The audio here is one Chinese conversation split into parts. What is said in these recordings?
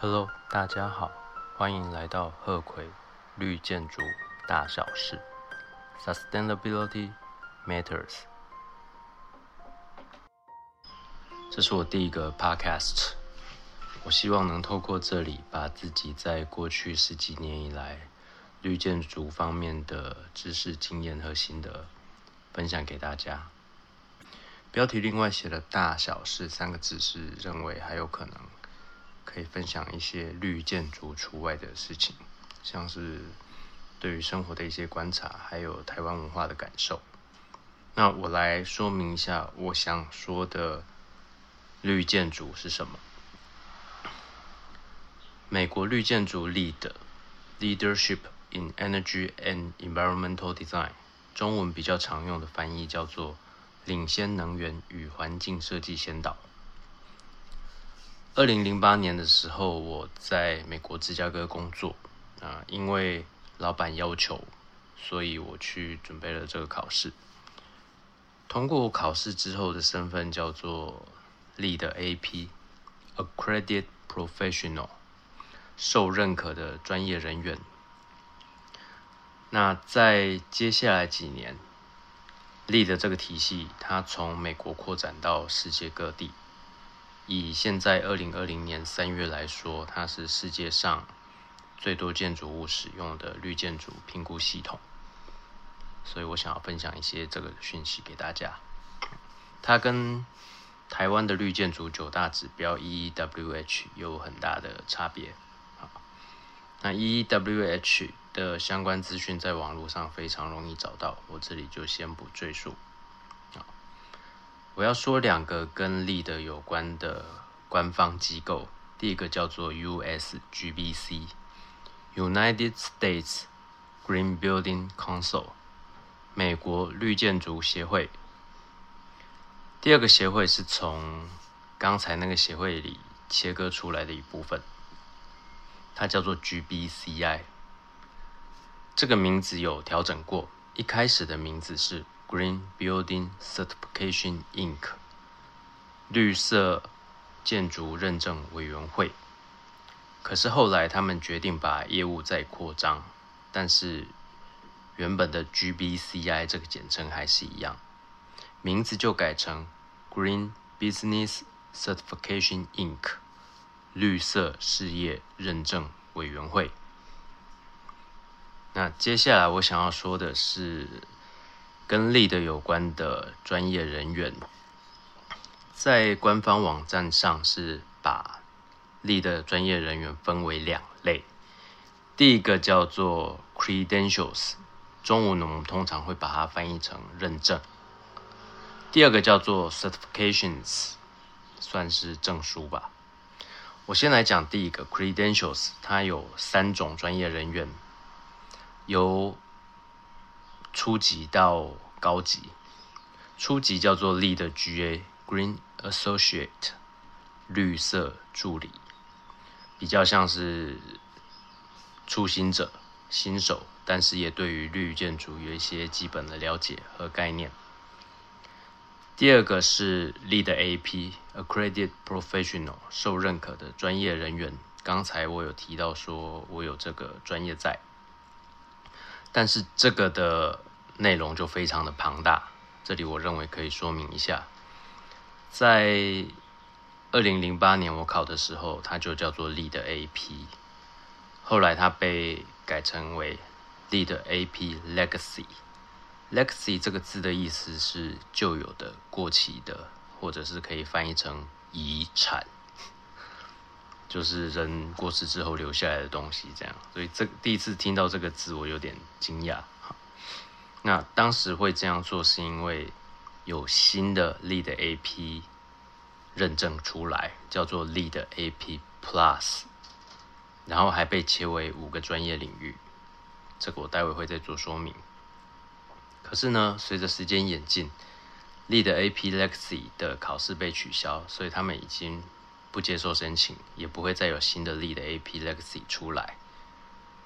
Hello，大家好，欢迎来到鹤葵绿建筑大小事，Sustainability Matters。这是我第一个 Podcast，我希望能透过这里把自己在过去十几年以来绿建筑方面的知识、经验和心得分享给大家。标题另外写了“大小事”三个字，是认为还有可能。可以分享一些绿建筑除外的事情，像是对于生活的一些观察，还有台湾文化的感受。那我来说明一下我想说的绿建筑是什么。美国绿建筑 LEED Leadership in Energy and Environmental Design，中文比较常用的翻译叫做领先能源与环境设计先导。二零零八年的时候，我在美国芝加哥工作啊，因为老板要求，所以我去准备了这个考试。通过考试之后的身份叫做 Lead AP，Accredited Professional，受认可的专业人员。那在接下来几年，Lead 这个体系，它从美国扩展到世界各地。以现在二零二零年三月来说，它是世界上最多建筑物使用的绿建筑评估系统，所以我想要分享一些这个讯息给大家。它跟台湾的绿建筑九大指标 EEWH 有很大的差别。那 EEWH 的相关资讯在网络上非常容易找到，我这里就先不赘述。我要说两个跟力的有关的官方机构，第一个叫做 USGBC（United States Green Building Council，美国绿建筑协会）。第二个协会是从刚才那个协会里切割出来的一部分，它叫做 GBCI。这个名字有调整过，一开始的名字是。Green Building Certification Inc. 绿色建筑认证委员会。可是后来他们决定把业务再扩张，但是原本的 GBCI 这个简称还是一样，名字就改成 Green Business Certification Inc. 绿色事业认证委员会。那接下来我想要说的是。跟力的有关的专业人员，在官方网站上是把力的专业人员分为两类。第一个叫做 credentials，中文呢我们通常会把它翻译成认证。第二个叫做 certifications，算是证书吧。我先来讲第一个 credentials，它有三种专业人员，由初级到高级，初级叫做 Lead GA Green Associate 绿色助理，比较像是初心者、新手，但是也对于绿建筑有一些基本的了解和概念。第二个是 Lead AP Accredited Professional 受认可的专业人员。刚才我有提到说我有这个专业在，但是这个的。内容就非常的庞大，这里我认为可以说明一下，在二零零八年我考的时候，它就叫做 Lead AP，后来它被改成为 Lead AP Legacy，Legacy 这个字的意思是旧有的、过期的，或者是可以翻译成遗产，就是人过世之后留下来的东西这样，所以这第一次听到这个字，我有点惊讶。那当时会这样做，是因为有新的 Lead AP 认证出来，叫做 Lead AP Plus，然后还被切为五个专业领域，这个我待会会再做说明。可是呢，随着时间演进，Lead AP Legacy 的考试被取消，所以他们已经不接受申请，也不会再有新的 Lead AP Legacy 出来。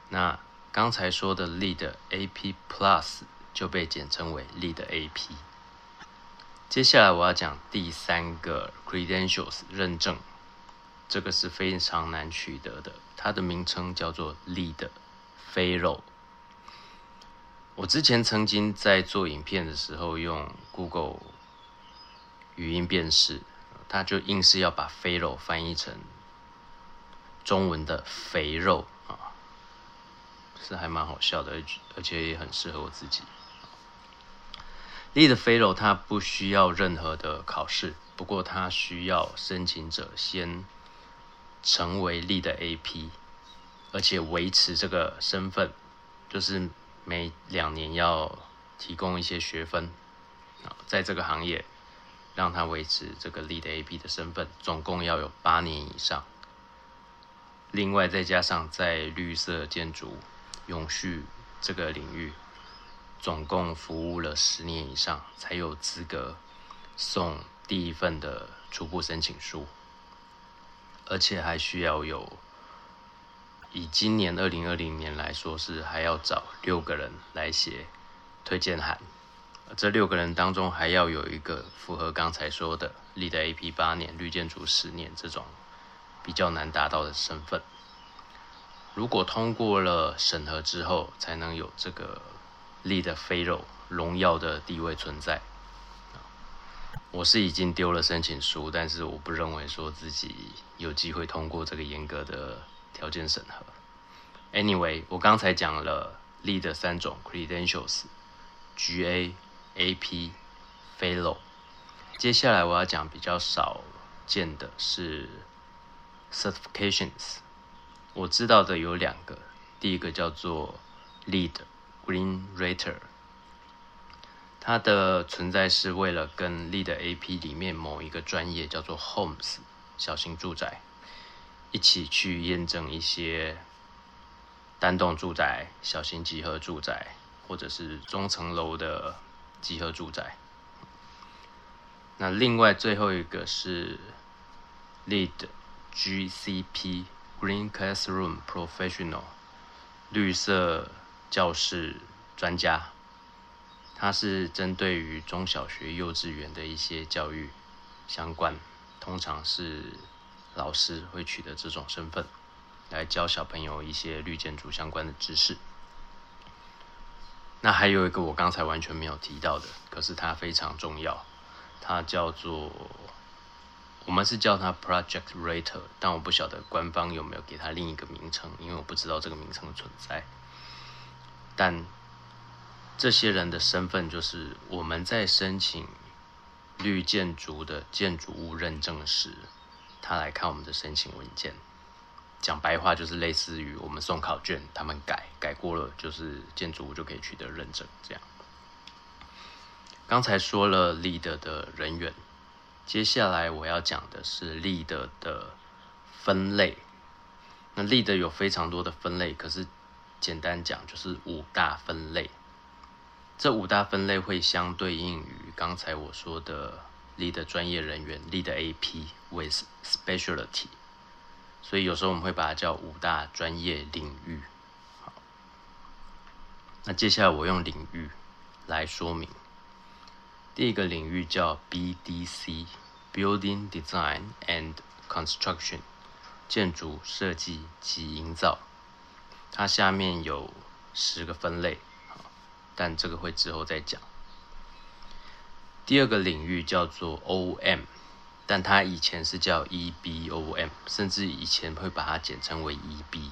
那刚才说的 Lead AP Plus。就被简称为 Lead AP。接下来我要讲第三个 Credentials 认证，这个是非常难取得的。它的名称叫做 LEED 飞肉。我之前曾经在做影片的时候用 Google 语音辨识，它就硬是要把飞肉翻译成中文的肥肉啊，是还蛮好笑的，而且也很适合我自己。Lead Fellow 它不需要任何的考试，不过它需要申请者先。成为力的 AP，而且维持这个身份，就是每两年要提供一些学分，在这个行业让他维持这个力的 AP 的身份，总共要有八年以上。另外再加上在绿色建筑永续这个领域，总共服务了十年以上，才有资格送第一份的初步申请书。而且还需要有，以今年二零二零年来说，是还要找六个人来写推荐函。这六个人当中，还要有一个符合刚才说的立的 AP 八年、绿建筑十年这种比较难达到的身份。如果通过了审核之后，才能有这个立的飞肉荣耀的地位存在。我是已经丢了申请书，但是我不认为说自己有机会通过这个严格的条件审核。Anyway，我刚才讲了立的三种 credentials：GA、AP、Fellow。接下来我要讲比较少见的是 certifications。我知道的有两个，第一个叫做 Lead Green Rater。它的存在是为了跟 Lead AP 里面某一个专业叫做 Homes 小型住宅一起去验证一些单栋住宅、小型集合住宅或者是中层楼的集合住宅。那另外最后一个是 Lead GCP Green Classroom Professional 绿色教室专家。他是针对于中小学、幼稚园的一些教育相关，通常是老师会取得这种身份，来教小朋友一些绿建筑相关的知识。那还有一个我刚才完全没有提到的，可是它非常重要，它叫做我们是叫它 Project Rater，但我不晓得官方有没有给它另一个名称，因为我不知道这个名称的存在，但。这些人的身份就是我们在申请绿建筑的建筑物认证时，他来看我们的申请文件。讲白话就是类似于我们送考卷，他们改改过了，就是建筑物就可以取得认证。这样。刚才说了 lead 的人员，接下来我要讲的是 lead 的分类。那 lead 有非常多的分类，可是简单讲就是五大分类。这五大分类会相对应于刚才我说的 lead 专业人员 lead AP with specialty，所以有时候我们会把它叫五大专业领域。好，那接下来我用领域来说明。第一个领域叫 BDC，Building Design and Construction，建筑设计及营造。它下面有十个分类。但这个会之后再讲。第二个领域叫做 OM，但它以前是叫 EBOM，甚至以前会把它简称为 EB。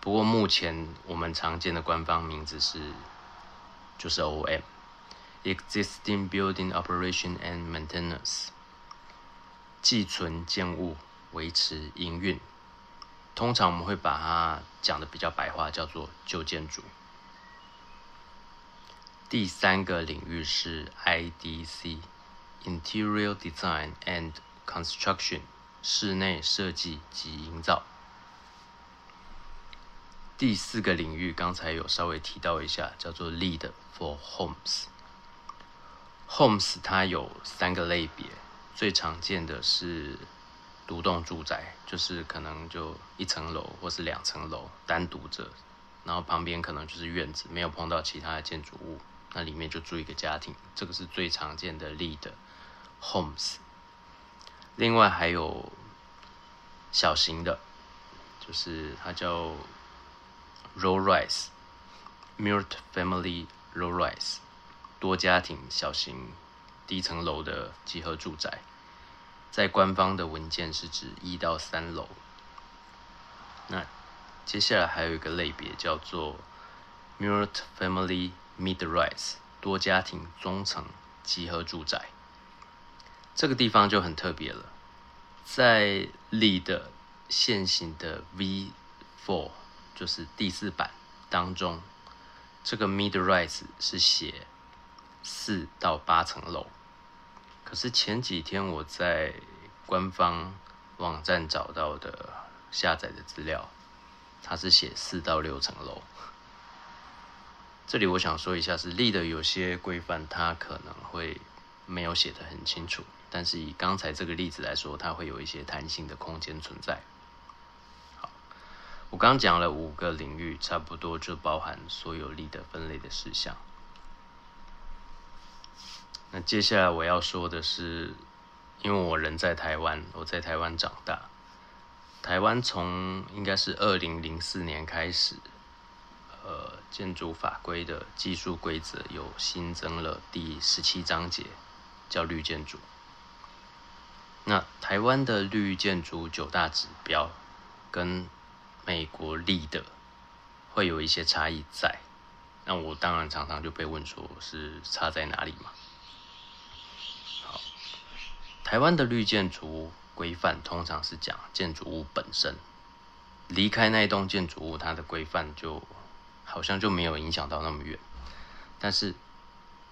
不过目前我们常见的官方名字是就是 OM，Existing Building Operation and Maintenance，寄存建物维持营运。通常我们会把它讲的比较白话，叫做旧建筑。第三个领域是 IDC，Interior Design and Construction，室内设计及营造。第四个领域刚才有稍微提到一下，叫做 Lead for Homes。Homes 它有三个类别，最常见的是独栋住宅，就是可能就一层楼或是两层楼单独着，然后旁边可能就是院子，没有碰到其他的建筑物。那里面就住一个家庭，这个是最常见的 lead homes。另外还有小型的，就是它叫 Row Rise，Multi-family Row Rise，多家庭小型低层楼的集合住宅，在官方的文件是指一到三楼。那接下来还有一个类别叫做 Multi-family Mid-Rise，多家庭中层集合住宅。这个地方就很特别了。在力的现行的 V4，就是第四版当中，这个 Mid Rise 是写四到八层楼。可是前几天我在官方网站找到的下载的资料，它是写四到六层楼。这里我想说一下，是力的有些规范，它可能会没有写的很清楚。但是以刚才这个例子来说，它会有一些弹性的空间存在。好，我刚讲了五个领域，差不多就包含所有力的分类的事项。那接下来我要说的是，因为我人在台湾，我在台湾长大，台湾从应该是二零零四年开始，呃，建筑法规的技术规则有新增了第十七章节，叫绿建筑。那台湾的绿建筑九大指标，跟美国立的会有一些差异在。那我当然常常就被问说，是差在哪里嘛？台湾的绿建筑规范通常是讲建筑物本身，离开那一栋建筑物，它的规范就好像就没有影响到那么远。但是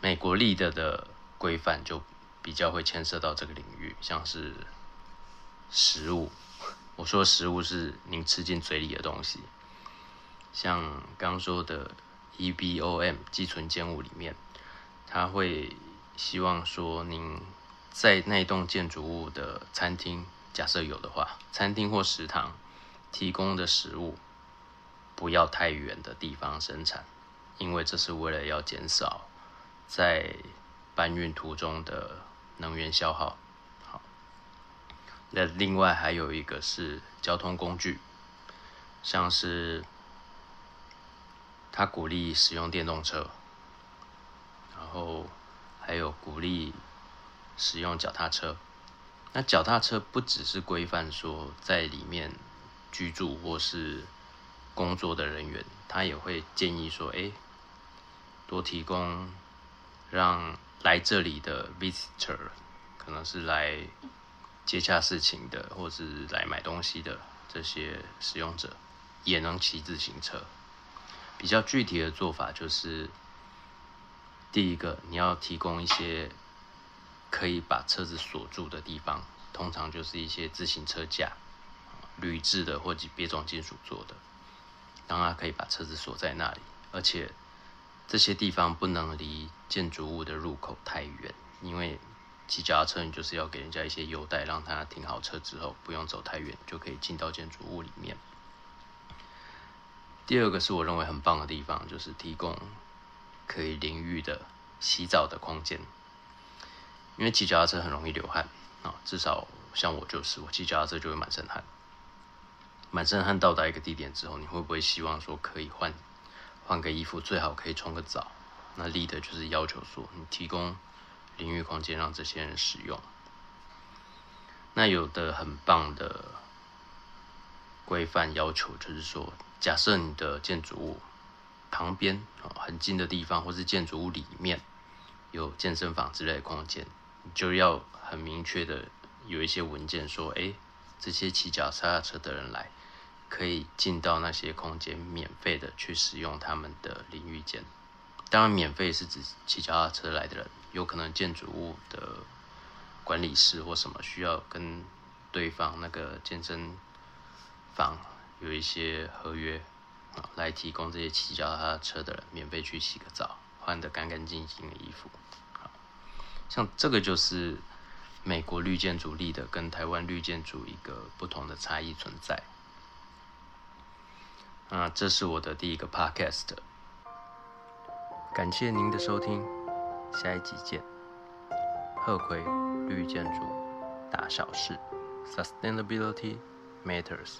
美国立的的规范就。比较会牵涉到这个领域，像是食物。我说食物是您吃进嘴里的东西，像刚说的 EBOM 寄存建物里面，他会希望说您在那栋建筑物的餐厅，假设有的话，餐厅或食堂提供的食物不要太远的地方生产，因为这是为了要减少在搬运途中的。能源消耗，好。那另外还有一个是交通工具，像是他鼓励使用电动车，然后还有鼓励使用脚踏车。那脚踏车不只是规范说在里面居住或是工作的人员，他也会建议说，哎，多提供让。来这里的 visitor 可能是来接洽事情的，或是来买东西的这些使用者，也能骑自行车。比较具体的做法就是，第一个你要提供一些可以把车子锁住的地方，通常就是一些自行车架，铝制的或者别种金属做的，让它可以把车子锁在那里，而且。这些地方不能离建筑物的入口太远，因为骑脚踏车你就是要给人家一些优待，让他停好车之后不用走太远就可以进到建筑物里面。第二个是我认为很棒的地方，就是提供可以淋浴的洗澡的空间，因为骑脚踏车很容易流汗啊，至少像我就是，我骑脚踏车就会满身汗，满身汗到达一个地点之后，你会不会希望说可以换？换个衣服最好可以冲个澡，那立的就是要求说你提供淋浴空间让这些人使用。那有的很棒的规范要求就是说，假设你的建筑物旁边很近的地方，或是建筑物里面有健身房之类的空间，就要很明确的有一些文件说，哎，这些骑脚踏车的人来。可以进到那些空间，免费的去使用他们的淋浴间。当然，免费是指骑脚踏车来的人，有可能建筑物的管理室或什么需要跟对方那个健身房有一些合约，来提供这些骑脚踏车的人免费去洗个澡，换得干干净净的衣服。像这个就是美国绿建筑立的跟台湾绿建筑一个不同的差异存在。啊，这是我的第一个 podcast，感谢您的收听，下一集见。贺葵绿建筑大小事，Sustainability matters。